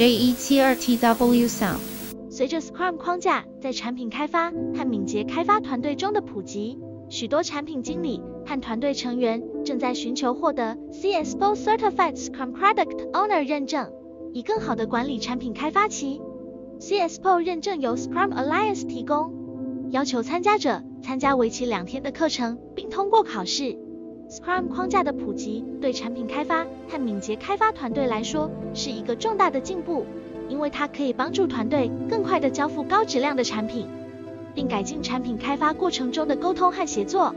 JE 7 2 TW Sound。随着 Scrum 框架在产品开发和敏捷开发团队中的普及，许多产品经理和团队成员正在寻求获得 CSPO Certified Scrum Product Owner 认证，以更好地管理产品开发期。CSPO 认证由 Scrum Alliance 提供，要求参加者参加为期两天的课程，并通过考试。Scrum 框架的普及对产品开发和敏捷开发团队来说是一个重大的进步，因为它可以帮助团队更快地交付高质量的产品，并改进产品开发过程中的沟通和协作。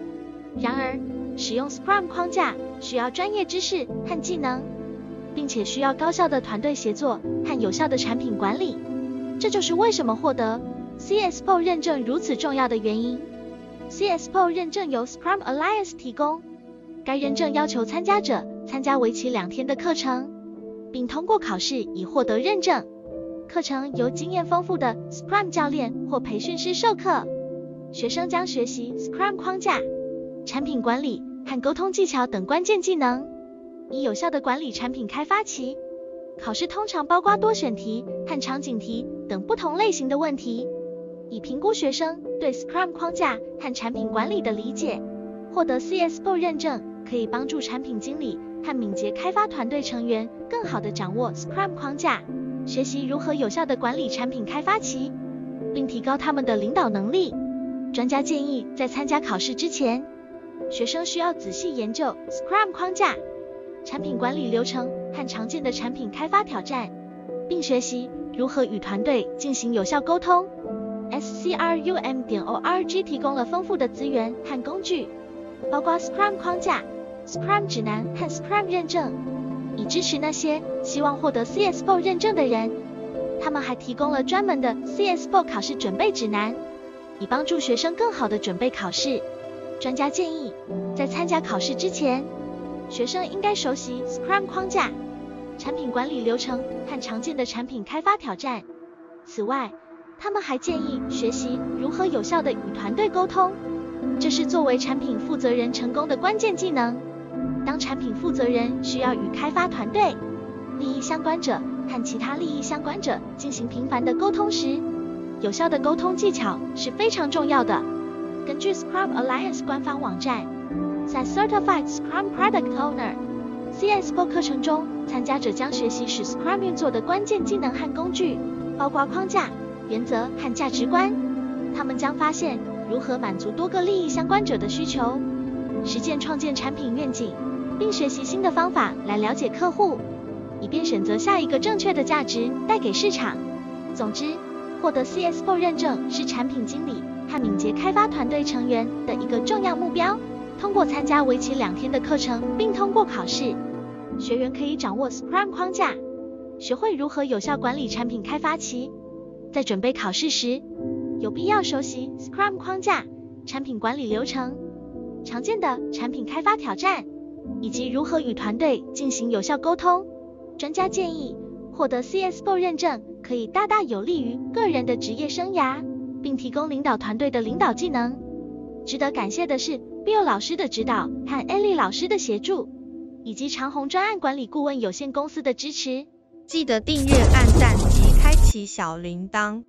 然而，使用 Scrum 框架需要专业知识和技能，并且需要高效的团队协作和有效的产品管理。这就是为什么获得 CSPO 认证如此重要的原因。CSPO 认证由 Scrum Alliance 提供，该认证要求参加者参加为期两天的课程，并通过考试以获得认证。课程由经验丰富的 Scrum 教练或培训师授课，学生将学习 Scrum 框架、产品管理和沟通技巧等关键技能，以有效地管理产品开发期。考试通常包括多选题和场景题等不同类型的问题，以评估学生对 Scrum 框架和产品管理的理解。获得 CSPO 认证可以帮助产品经理和敏捷开发团队成员更好地掌握 Scrum 框架，学习如何有效地管理产品开发期，并提高他们的领导能力。专家建议在参加考试之前，学生需要仔细研究 Scrum 框架、产品管理流程。和常见的产品开发挑战，并学习如何与团队进行有效沟通。Scrum 点 org 提供了丰富的资源和工具，包括 Scrum 框架、Scrum 指南和 Scrum 认证，以支持那些希望获得 CSPO 认证的人。他们还提供了专门的 CSPO 考试准备指南，以帮助学生更好地准备考试。专家建议，在参加考试之前，学生应该熟悉 Scrum 框架。产品管理流程和常见的产品开发挑战。此外，他们还建议学习如何有效地与团队沟通，这是作为产品负责人成功的关键技能。当产品负责人需要与开发团队、利益相关者和其他利益相关者进行频繁的沟通时，有效的沟通技巧是非常重要的。根据 Scrum Alliance 官方网站，在 Certified Scrum Product Owner CSPO 课程中。参加者将学习使 Scrum 运作的关键技能和工具，包括框架、原则和价值观。他们将发现如何满足多个利益相关者的需求，实践创建产品愿景，并学习新的方法来了解客户，以便选择下一个正确的价值带给市场。总之，获得 CSPO 认证是产品经理和敏捷开发团队成员的一个重要目标。通过参加为期两天的课程，并通过考试。学员可以掌握 Scrum 框架，学会如何有效管理产品开发期。在准备考试时，有必要熟悉 Scrum 框架、产品管理流程、常见的产品开发挑战，以及如何与团队进行有效沟通。专家建议，获得 CSPO 认证可以大大有利于个人的职业生涯，并提供领导团队的领导技能。值得感谢的是，Bill 老师的指导和 Ellie 老师的协助。以及长虹专案管理顾问有限公司的支持，记得订阅、按赞及开启小铃铛。